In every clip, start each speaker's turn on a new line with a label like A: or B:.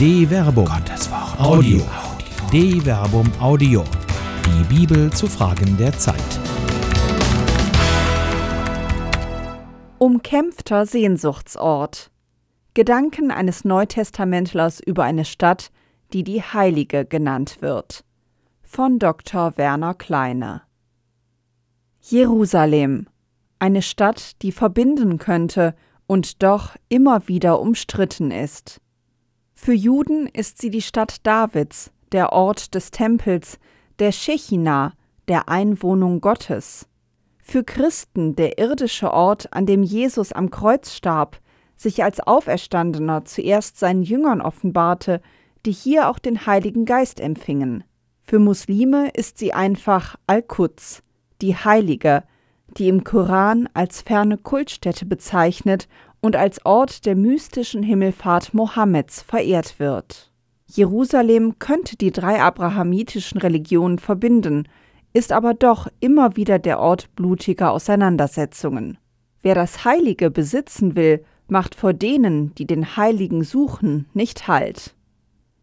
A: De Verbum. Gottes Wort. Audio. De Verbum Audio. Die Bibel zu Fragen der Zeit.
B: Umkämpfter Sehnsuchtsort. Gedanken eines Neutestamentlers über eine Stadt, die die Heilige genannt wird. Von Dr. Werner Kleine. Jerusalem. Eine Stadt, die verbinden könnte und doch immer wieder umstritten ist. Für Juden ist sie die Stadt Davids, der Ort des Tempels, der Shechina, der Einwohnung Gottes. Für Christen der irdische Ort, an dem Jesus am Kreuz starb, sich als Auferstandener zuerst seinen Jüngern offenbarte, die hier auch den Heiligen Geist empfingen. Für Muslime ist sie einfach Al-Quds, die Heilige, die im Koran als ferne Kultstätte bezeichnet und als Ort der mystischen Himmelfahrt Mohammeds verehrt wird. Jerusalem könnte die drei abrahamitischen Religionen verbinden, ist aber doch immer wieder der Ort blutiger Auseinandersetzungen. Wer das Heilige besitzen will, macht vor denen, die den Heiligen suchen, nicht Halt.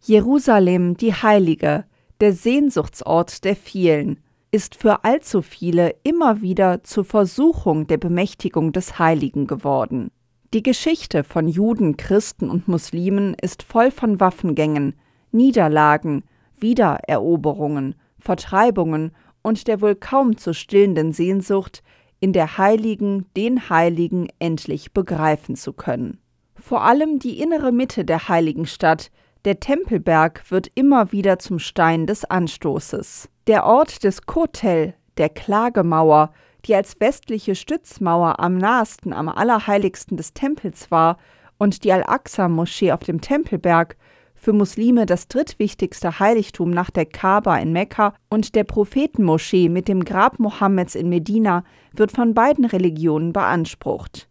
B: Jerusalem, die Heilige, der Sehnsuchtsort der vielen, ist für allzu viele immer wieder zur Versuchung der Bemächtigung des Heiligen geworden. Die Geschichte von Juden, Christen und Muslimen ist voll von Waffengängen, Niederlagen, Wiedereroberungen, Vertreibungen und der wohl kaum zu stillenden Sehnsucht, in der Heiligen den Heiligen endlich begreifen zu können. Vor allem die innere Mitte der heiligen Stadt, der Tempelberg, wird immer wieder zum Stein des Anstoßes. Der Ort des Kotel, der Klagemauer, die als westliche Stützmauer am nahesten am Allerheiligsten des Tempels war und die Al-Aqsa-Moschee auf dem Tempelberg, für Muslime das drittwichtigste Heiligtum nach der Kaaba in Mekka und der Prophetenmoschee mit dem Grab Mohammeds in Medina, wird von beiden Religionen beansprucht.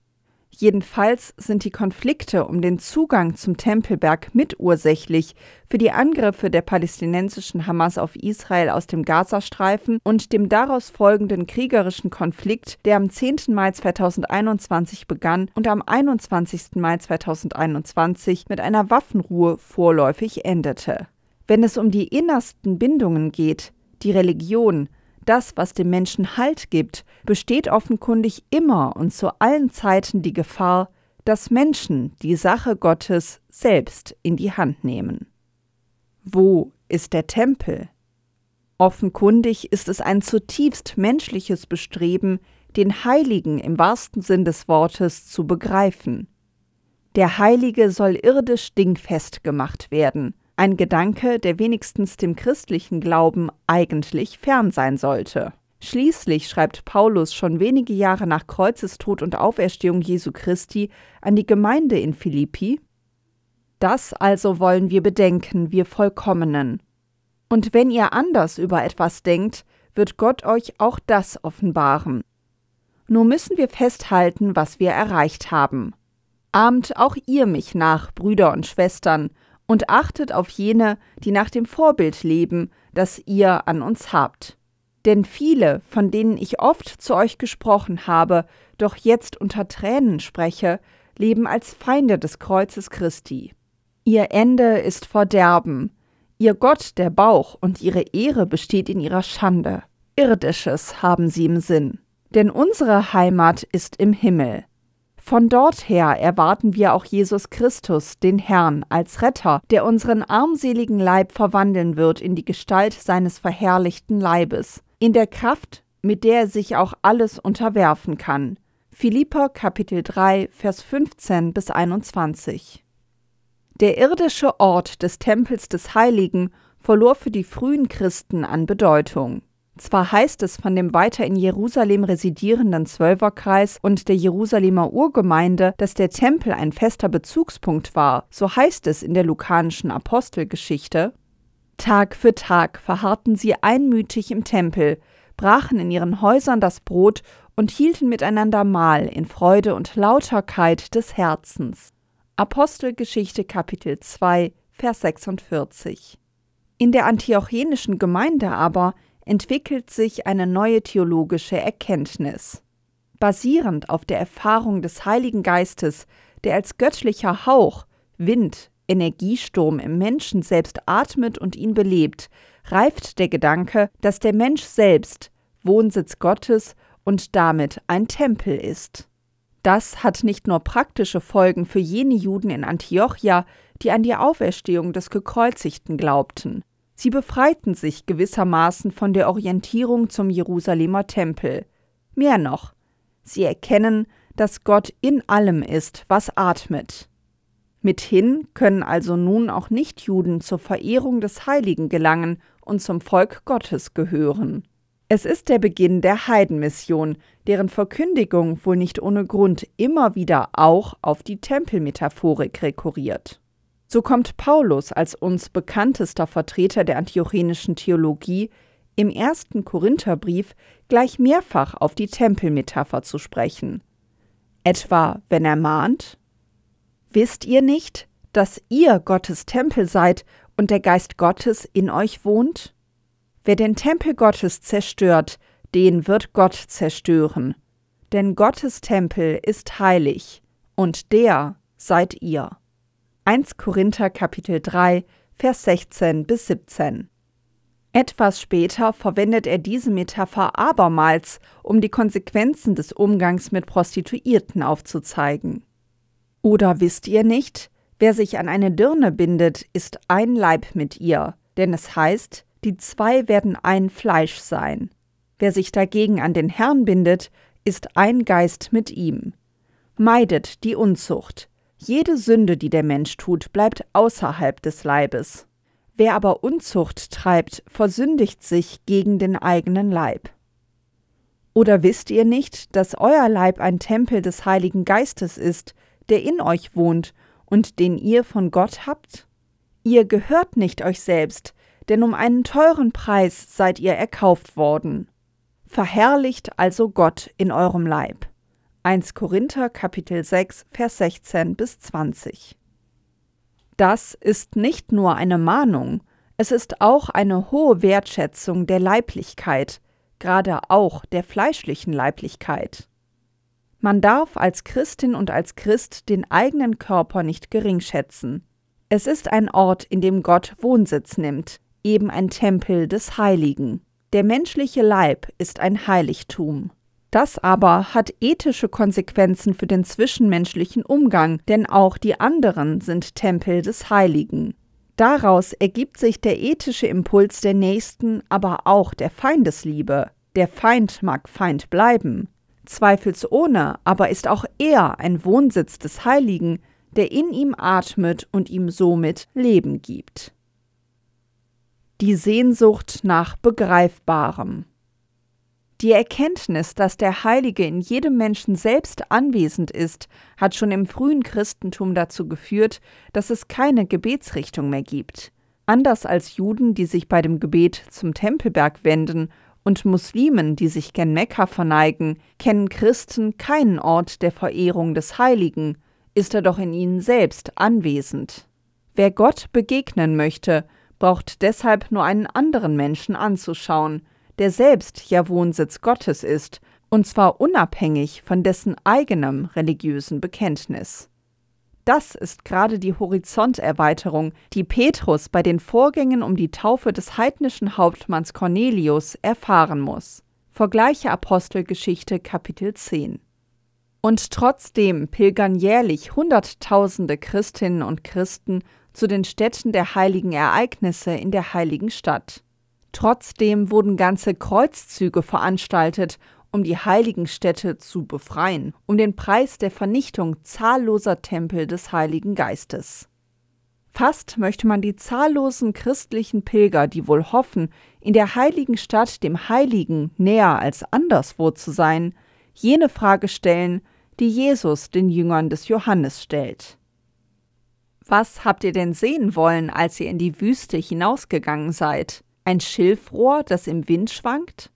B: Jedenfalls sind die Konflikte um den Zugang zum Tempelberg mitursächlich für die Angriffe der palästinensischen Hamas auf Israel aus dem Gazastreifen und dem daraus folgenden kriegerischen Konflikt, der am 10. Mai 2021 begann und am 21. Mai 2021 mit einer Waffenruhe vorläufig endete. Wenn es um die innersten Bindungen geht, die Religion, das, was dem Menschen Halt gibt, besteht offenkundig immer und zu allen Zeiten die Gefahr, dass Menschen die Sache Gottes selbst in die Hand nehmen. Wo ist der Tempel? Offenkundig ist es ein zutiefst menschliches Bestreben, den Heiligen im wahrsten Sinn des Wortes zu begreifen. Der Heilige soll irdisch dingfest gemacht werden – ein Gedanke, der wenigstens dem christlichen Glauben eigentlich fern sein sollte. Schließlich schreibt Paulus schon wenige Jahre nach Kreuzestod und Auferstehung Jesu Christi an die Gemeinde in Philippi Das also wollen wir bedenken, wir Vollkommenen. Und wenn ihr anders über etwas denkt, wird Gott euch auch das offenbaren. Nur müssen wir festhalten, was wir erreicht haben. Ahmt auch ihr mich nach, Brüder und Schwestern, und achtet auf jene, die nach dem Vorbild leben, das ihr an uns habt. Denn viele, von denen ich oft zu euch gesprochen habe, doch jetzt unter Tränen spreche, leben als Feinde des Kreuzes Christi. Ihr Ende ist Verderben, ihr Gott der Bauch und ihre Ehre besteht in ihrer Schande. Irdisches haben sie im Sinn. Denn unsere Heimat ist im Himmel. Von dort her erwarten wir auch Jesus Christus, den Herrn, als Retter, der unseren armseligen Leib verwandeln wird in die Gestalt seines verherrlichten Leibes, in der Kraft, mit der er sich auch alles unterwerfen kann. Philipper Kapitel 3, Vers 15 bis 21. Der irdische Ort des Tempels des Heiligen verlor für die frühen Christen an Bedeutung. Zwar heißt es von dem weiter in Jerusalem residierenden Zwölferkreis und der Jerusalemer Urgemeinde, dass der Tempel ein fester Bezugspunkt war, so heißt es in der lukanischen Apostelgeschichte. Tag für Tag verharrten sie einmütig im Tempel, brachen in ihren Häusern das Brot und hielten miteinander Mahl in Freude und Lauterkeit des Herzens. Apostelgeschichte Kapitel 2, Vers 46. In der antiochenischen Gemeinde aber entwickelt sich eine neue theologische Erkenntnis. Basierend auf der Erfahrung des Heiligen Geistes, der als göttlicher Hauch, Wind, Energiesturm im Menschen selbst atmet und ihn belebt, reift der Gedanke, dass der Mensch selbst Wohnsitz Gottes und damit ein Tempel ist. Das hat nicht nur praktische Folgen für jene Juden in Antiochia, die an die Auferstehung des Gekreuzigten glaubten. Sie befreiten sich gewissermaßen von der Orientierung zum Jerusalemer Tempel. Mehr noch, sie erkennen, dass Gott in allem ist, was atmet. Mithin können also nun auch Nichtjuden zur Verehrung des Heiligen gelangen und zum Volk Gottes gehören. Es ist der Beginn der Heidenmission, deren Verkündigung wohl nicht ohne Grund immer wieder auch auf die Tempelmetaphorik rekurriert. So kommt Paulus als uns bekanntester Vertreter der antiochenischen Theologie im ersten Korintherbrief gleich mehrfach auf die Tempelmetapher zu sprechen. Etwa, wenn er mahnt: Wisst ihr nicht, dass ihr Gottes Tempel seid und der Geist Gottes in euch wohnt? Wer den Tempel Gottes zerstört, den wird Gott zerstören. Denn Gottes Tempel ist heilig, und der seid ihr. 1 Korinther Kapitel 3, Vers 16 bis 17. Etwas später verwendet er diese Metapher abermals, um die Konsequenzen des Umgangs mit Prostituierten aufzuzeigen. Oder wisst ihr nicht, wer sich an eine Dirne bindet, ist ein Leib mit ihr, denn es heißt, die zwei werden ein Fleisch sein. Wer sich dagegen an den Herrn bindet, ist ein Geist mit ihm. Meidet die Unzucht. Jede Sünde, die der Mensch tut, bleibt außerhalb des Leibes. Wer aber Unzucht treibt, versündigt sich gegen den eigenen Leib. Oder wisst ihr nicht, dass euer Leib ein Tempel des Heiligen Geistes ist, der in euch wohnt und den ihr von Gott habt? Ihr gehört nicht euch selbst, denn um einen teuren Preis seid ihr erkauft worden. Verherrlicht also Gott in eurem Leib. 1 Korinther Kapitel 6 Vers 16 bis 20. Das ist nicht nur eine Mahnung, es ist auch eine hohe Wertschätzung der Leiblichkeit, gerade auch der fleischlichen Leiblichkeit. Man darf als Christin und als Christ den eigenen Körper nicht geringschätzen. Es ist ein Ort, in dem Gott Wohnsitz nimmt, eben ein Tempel des Heiligen. Der menschliche Leib ist ein Heiligtum. Das aber hat ethische Konsequenzen für den zwischenmenschlichen Umgang, denn auch die anderen sind Tempel des Heiligen. Daraus ergibt sich der ethische Impuls der Nächsten, aber auch der Feindesliebe. Der Feind mag Feind bleiben. Zweifelsohne aber ist auch er ein Wohnsitz des Heiligen, der in ihm atmet und ihm somit Leben gibt die Sehnsucht nach Begreifbarem. Die Erkenntnis, dass der Heilige in jedem Menschen selbst anwesend ist, hat schon im frühen Christentum dazu geführt, dass es keine Gebetsrichtung mehr gibt. Anders als Juden, die sich bei dem Gebet zum Tempelberg wenden, und Muslimen, die sich gen Mekka verneigen, kennen Christen keinen Ort der Verehrung des Heiligen, ist er doch in ihnen selbst anwesend. Wer Gott begegnen möchte, braucht deshalb nur einen anderen Menschen anzuschauen, der selbst ja Wohnsitz Gottes ist, und zwar unabhängig von dessen eigenem religiösen Bekenntnis. Das ist gerade die Horizonterweiterung, die Petrus bei den Vorgängen um die Taufe des heidnischen Hauptmanns Cornelius erfahren muss. Vergleiche Apostelgeschichte Kapitel 10. Und trotzdem pilgern jährlich Hunderttausende Christinnen und Christen zu den Städten der heiligen Ereignisse in der heiligen Stadt. Trotzdem wurden ganze Kreuzzüge veranstaltet, um die heiligen Städte zu befreien, um den Preis der Vernichtung zahlloser Tempel des Heiligen Geistes. Fast möchte man die zahllosen christlichen Pilger, die wohl hoffen, in der heiligen Stadt dem Heiligen näher als anderswo zu sein, jene Frage stellen, die Jesus den Jüngern des Johannes stellt. Was habt ihr denn sehen wollen, als ihr in die Wüste hinausgegangen seid? Ein Schilfrohr, das im Wind schwankt?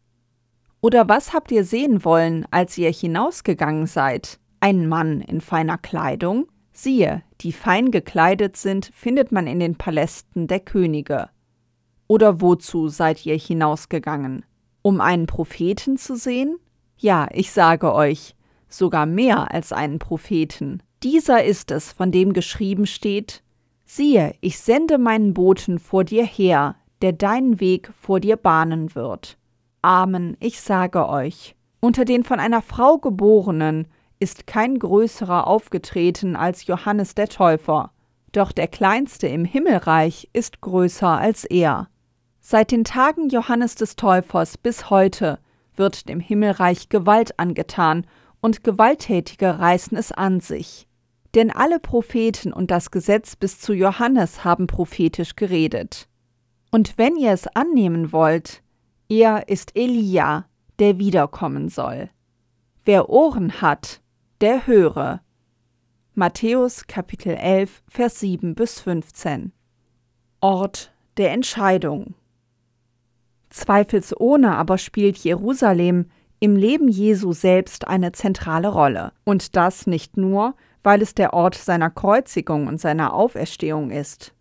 B: Oder was habt ihr sehen wollen, als ihr hinausgegangen seid? Ein Mann in feiner Kleidung? Siehe, die fein gekleidet sind, findet man in den Palästen der Könige. Oder wozu seid ihr hinausgegangen? Um einen Propheten zu sehen? Ja, ich sage euch, sogar mehr als einen Propheten. Dieser ist es, von dem geschrieben steht, Siehe, ich sende meinen Boten vor dir her, der deinen Weg vor dir bahnen wird. Amen, ich sage euch, unter den von einer Frau geborenen ist kein größerer aufgetreten als Johannes der Täufer, doch der Kleinste im Himmelreich ist größer als er. Seit den Tagen Johannes des Täufers bis heute wird dem Himmelreich Gewalt angetan, und Gewalttätige reißen es an sich. Denn alle Propheten und das Gesetz bis zu Johannes haben prophetisch geredet. Und wenn ihr es annehmen wollt, er ist Elia, der wiederkommen soll. Wer Ohren hat, der höre. Matthäus Kapitel 11, Vers 7 bis 15. Ort der Entscheidung. Zweifelsohne aber spielt Jerusalem im Leben Jesu selbst eine zentrale Rolle. Und das nicht nur, weil es der Ort seiner Kreuzigung und seiner Auferstehung ist.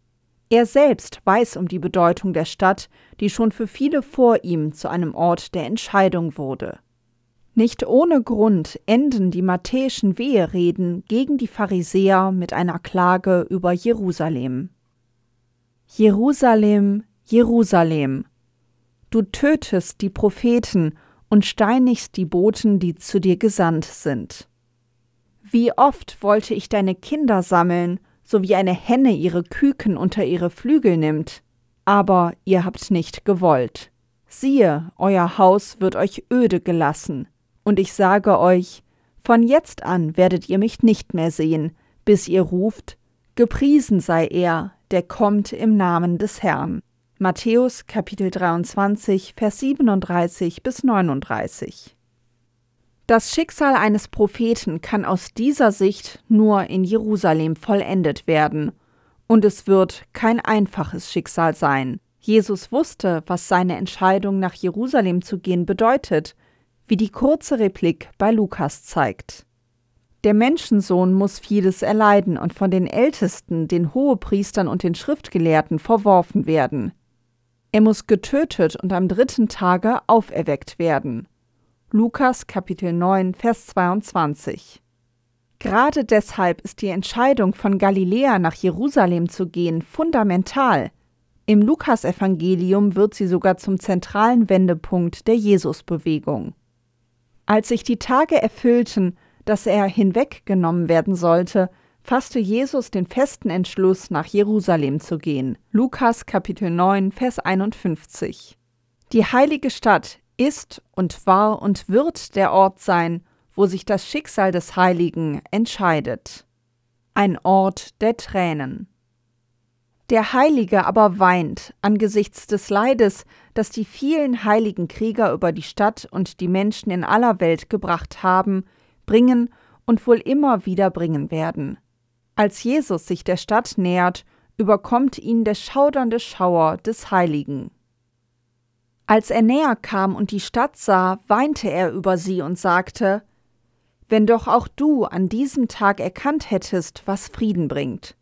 B: Er selbst weiß um die Bedeutung der Stadt, die schon für viele vor ihm zu einem Ort der Entscheidung wurde. Nicht ohne Grund enden die matthäischen Wehereden gegen die Pharisäer mit einer Klage über Jerusalem. Jerusalem, Jerusalem, du tötest die Propheten und steinigst die Boten, die zu dir gesandt sind. Wie oft wollte ich deine Kinder sammeln, so wie eine Henne ihre Küken unter ihre Flügel nimmt, aber ihr habt nicht gewollt. Siehe, euer Haus wird euch öde gelassen, und ich sage euch, von jetzt an werdet ihr mich nicht mehr sehen, bis ihr ruft, Gepriesen sei er, der kommt im Namen des Herrn. Matthäus Kapitel 23, Vers 37 bis 39. Das Schicksal eines Propheten kann aus dieser Sicht nur in Jerusalem vollendet werden, und es wird kein einfaches Schicksal sein. Jesus wusste, was seine Entscheidung nach Jerusalem zu gehen bedeutet, wie die kurze Replik bei Lukas zeigt. Der Menschensohn muss vieles erleiden und von den Ältesten, den Hohepriestern und den Schriftgelehrten verworfen werden. Er muss getötet und am dritten Tage auferweckt werden. Lukas Kapitel 9, Vers 22. Gerade deshalb ist die Entscheidung von Galiläa nach Jerusalem zu gehen fundamental. Im Lukasevangelium wird sie sogar zum zentralen Wendepunkt der Jesusbewegung. Als sich die Tage erfüllten, dass er hinweggenommen werden sollte, fasste Jesus den festen Entschluss, nach Jerusalem zu gehen. Lukas Kapitel 9, Vers 51. Die heilige Stadt ist und war und wird der Ort sein, wo sich das Schicksal des Heiligen entscheidet. Ein Ort der Tränen. Der Heilige aber weint angesichts des Leides, das die vielen heiligen Krieger über die Stadt und die Menschen in aller Welt gebracht haben, bringen und wohl immer wieder bringen werden. Als Jesus sich der Stadt nähert, überkommt ihn der schaudernde Schauer des Heiligen. Als er näher kam und die Stadt sah, weinte er über sie und sagte, Wenn doch auch du an diesem Tag erkannt hättest, was Frieden bringt.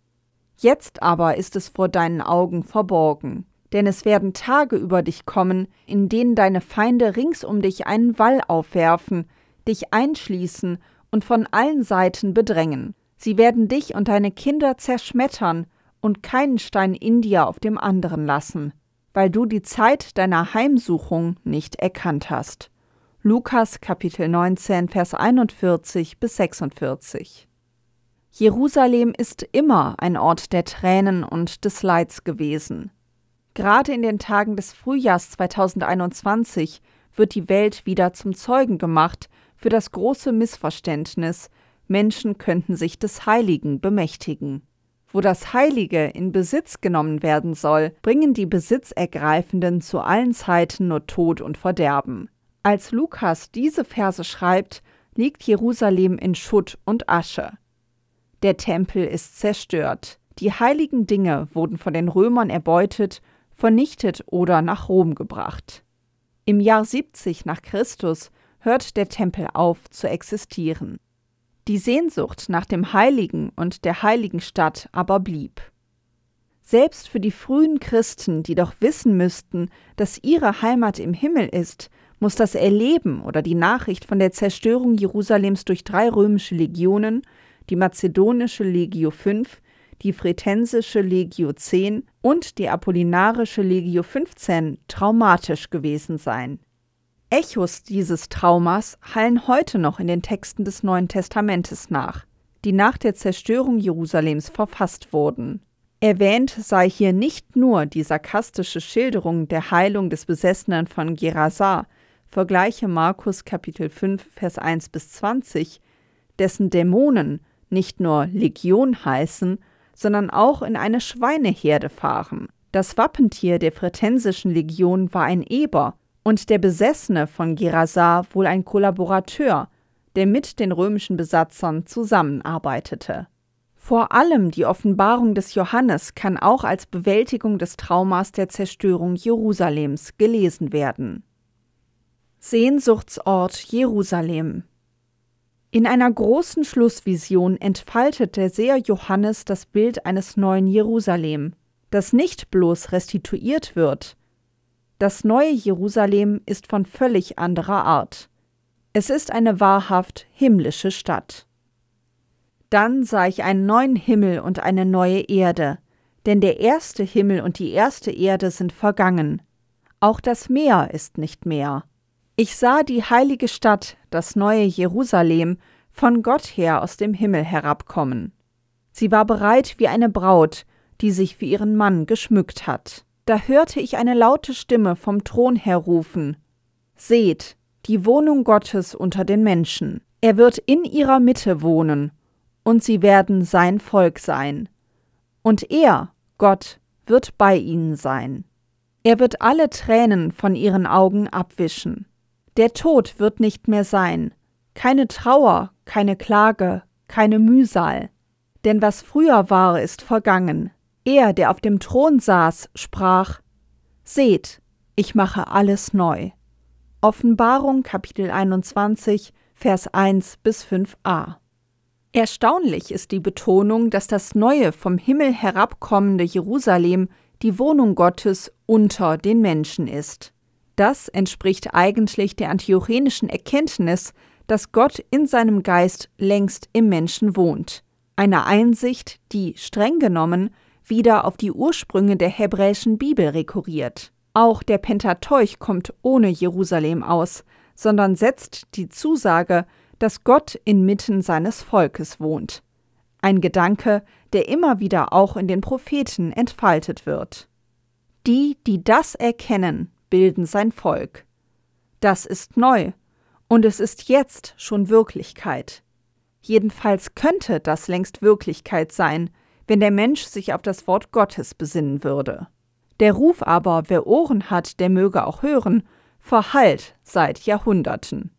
B: Jetzt aber ist es vor deinen Augen verborgen, denn es werden Tage über dich kommen, in denen deine Feinde rings um dich einen Wall aufwerfen, dich einschließen und von allen Seiten bedrängen. Sie werden dich und deine Kinder zerschmettern und keinen Stein in dir auf dem anderen lassen, weil du die Zeit deiner Heimsuchung nicht erkannt hast. Lukas Kapitel 19, Vers 41 bis 46. Jerusalem ist immer ein Ort der Tränen und des Leids gewesen. Gerade in den Tagen des Frühjahrs 2021 wird die Welt wieder zum Zeugen gemacht für das große Missverständnis, Menschen könnten sich des Heiligen bemächtigen. Wo das Heilige in Besitz genommen werden soll, bringen die Besitzergreifenden zu allen Zeiten nur Tod und Verderben. Als Lukas diese Verse schreibt, liegt Jerusalem in Schutt und Asche. Der Tempel ist zerstört. Die heiligen Dinge wurden von den Römern erbeutet, vernichtet oder nach Rom gebracht. Im Jahr 70 nach Christus hört der Tempel auf zu existieren. Die Sehnsucht nach dem Heiligen und der heiligen Stadt aber blieb. Selbst für die frühen Christen, die doch wissen müssten, dass ihre Heimat im Himmel ist, muss das Erleben oder die Nachricht von der Zerstörung Jerusalems durch drei römische Legionen, die mazedonische Legio V, die Fretensische Legio 10 und die Apollinarische Legio 15 traumatisch gewesen sein. Echos dieses Traumas hallen heute noch in den Texten des Neuen Testamentes nach, die nach der Zerstörung Jerusalems verfasst wurden. Erwähnt sei hier nicht nur die sarkastische Schilderung der Heilung des Besessenen von Gerasa, vergleiche Markus Kapitel 5 Vers 1 bis 20, dessen Dämonen nicht nur Legion heißen, sondern auch in eine Schweineherde fahren. Das Wappentier der Fretensischen Legion war ein Eber und der Besessene von Gerasa wohl ein Kollaborateur, der mit den römischen Besatzern zusammenarbeitete. Vor allem die Offenbarung des Johannes kann auch als Bewältigung des Traumas der Zerstörung Jerusalems gelesen werden. Sehnsuchtsort Jerusalem In einer großen Schlussvision entfaltet der Seher Johannes das Bild eines neuen Jerusalem, das nicht bloß restituiert wird. Das neue Jerusalem ist von völlig anderer Art. Es ist eine wahrhaft himmlische Stadt. Dann sah ich einen neuen Himmel und eine neue Erde, denn der erste Himmel und die erste Erde sind vergangen. Auch das Meer ist nicht mehr. Ich sah die heilige Stadt, das neue Jerusalem, von Gott her aus dem Himmel herabkommen. Sie war bereit wie eine Braut, die sich für ihren Mann geschmückt hat. Da hörte ich eine laute Stimme vom Thron her rufen Seht, die Wohnung Gottes unter den Menschen. Er wird in ihrer Mitte wohnen, und sie werden sein Volk sein. Und er, Gott, wird bei ihnen sein. Er wird alle Tränen von ihren Augen abwischen. Der Tod wird nicht mehr sein, keine Trauer, keine Klage, keine Mühsal. Denn was früher war, ist vergangen. Er, der auf dem Thron saß, sprach Seht, ich mache alles neu. Offenbarung Kapitel 21, Vers 1 bis 5a. Erstaunlich ist die Betonung, dass das neue vom Himmel herabkommende Jerusalem die Wohnung Gottes unter den Menschen ist. Das entspricht eigentlich der antiochenischen Erkenntnis, dass Gott in seinem Geist längst im Menschen wohnt. Eine Einsicht, die streng genommen wieder auf die Ursprünge der hebräischen Bibel rekurriert. Auch der Pentateuch kommt ohne Jerusalem aus, sondern setzt die Zusage, dass Gott inmitten seines Volkes wohnt. Ein Gedanke, der immer wieder auch in den Propheten entfaltet wird. Die, die das erkennen, bilden sein Volk. Das ist neu, und es ist jetzt schon Wirklichkeit. Jedenfalls könnte das längst Wirklichkeit sein, wenn der Mensch sich auf das Wort Gottes besinnen würde. Der Ruf aber, wer Ohren hat, der möge auch hören, verhallt seit Jahrhunderten.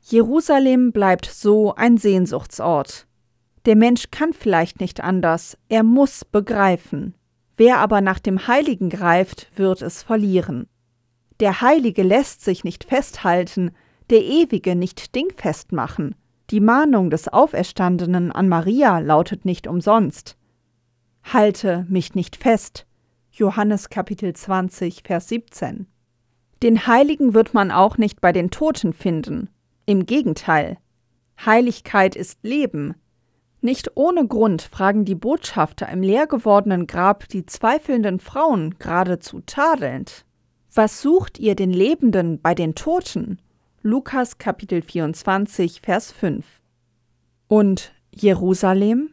B: Jerusalem bleibt so ein Sehnsuchtsort. Der Mensch kann vielleicht nicht anders, er muss begreifen. Wer aber nach dem Heiligen greift, wird es verlieren. Der Heilige lässt sich nicht festhalten, der Ewige nicht dingfest machen. Die Mahnung des Auferstandenen an Maria lautet nicht umsonst. Halte mich nicht fest. Johannes Kapitel 20, Vers 17. Den Heiligen wird man auch nicht bei den Toten finden. Im Gegenteil, Heiligkeit ist Leben. Nicht ohne Grund fragen die Botschafter im leer gewordenen Grab die zweifelnden Frauen geradezu tadelnd. Was sucht ihr den Lebenden bei den Toten? Lukas Kapitel 24, Vers 5. Und Jerusalem?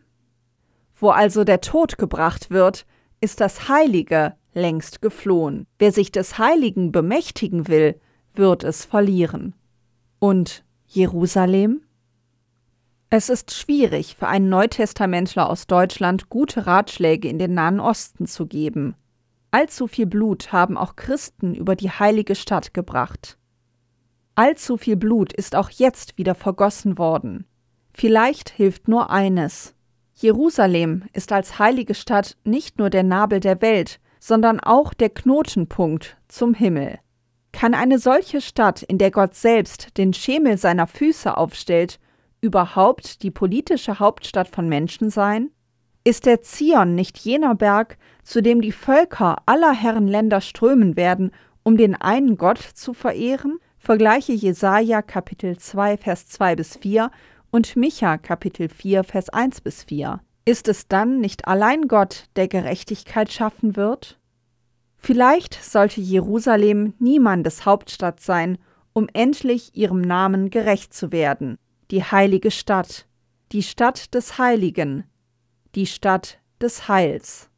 B: Wo also der Tod gebracht wird, ist das Heilige längst geflohen. Wer sich des Heiligen bemächtigen will, wird es verlieren. Und Jerusalem? Es ist schwierig für einen Neutestamentler aus Deutschland gute Ratschläge in den Nahen Osten zu geben. Allzu viel Blut haben auch Christen über die heilige Stadt gebracht. Allzu viel Blut ist auch jetzt wieder vergossen worden. Vielleicht hilft nur eines. Jerusalem ist als heilige Stadt nicht nur der Nabel der Welt, sondern auch der Knotenpunkt zum Himmel. Kann eine solche Stadt, in der Gott selbst den Schemel seiner Füße aufstellt, überhaupt die politische Hauptstadt von Menschen sein? Ist der Zion nicht jener Berg, zu dem die Völker aller Herren Länder strömen werden, um den einen Gott zu verehren? Vergleiche Jesaja Kapitel 2 Vers 2 bis 4 und Micha Kapitel 4 Vers 1 bis 4. Ist es dann nicht allein Gott, der Gerechtigkeit schaffen wird? Vielleicht sollte Jerusalem niemandes Hauptstadt sein, um endlich ihrem Namen gerecht zu werden, die heilige Stadt, die Stadt des Heiligen, die Stadt des Heils.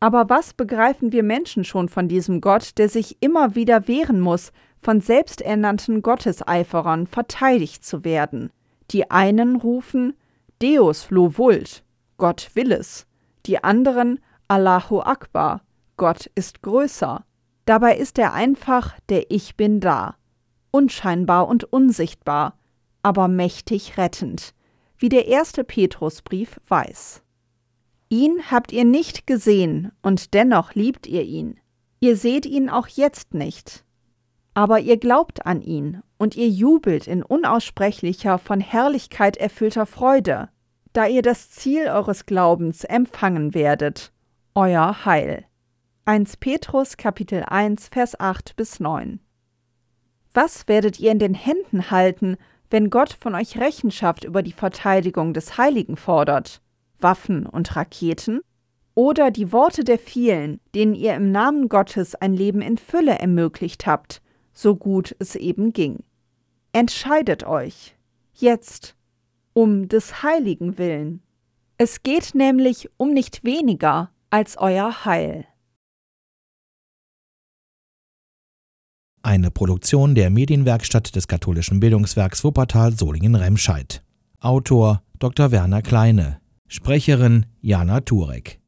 B: Aber was begreifen wir Menschen schon von diesem Gott, der sich immer wieder wehren muss, von selbsternannten Gotteseiferern verteidigt zu werden? Die einen rufen Deus lo vult, Gott will es, die anderen Allahu Akbar, Gott ist größer. Dabei ist er einfach der Ich bin da, unscheinbar und unsichtbar, aber mächtig rettend, wie der erste Petrusbrief weiß. Ihn habt ihr nicht gesehen, und dennoch liebt ihr ihn. Ihr seht ihn auch jetzt nicht. Aber ihr glaubt an ihn, und ihr jubelt in unaussprechlicher, von Herrlichkeit erfüllter Freude, da ihr das Ziel eures Glaubens empfangen werdet, euer Heil. 1 Petrus Kapitel 1 Vers 8 bis 9 Was werdet ihr in den Händen halten, wenn Gott von euch Rechenschaft über die Verteidigung des Heiligen fordert? Waffen und Raketen, oder die Worte der vielen, denen ihr im Namen Gottes ein Leben in Fülle ermöglicht habt, so gut es eben ging. Entscheidet euch, jetzt, um des Heiligen willen. Es geht nämlich um nicht weniger als euer Heil.
A: Eine Produktion der Medienwerkstatt des katholischen Bildungswerks Wuppertal Solingen-Remscheid. Autor Dr. Werner Kleine Sprecherin Jana Turek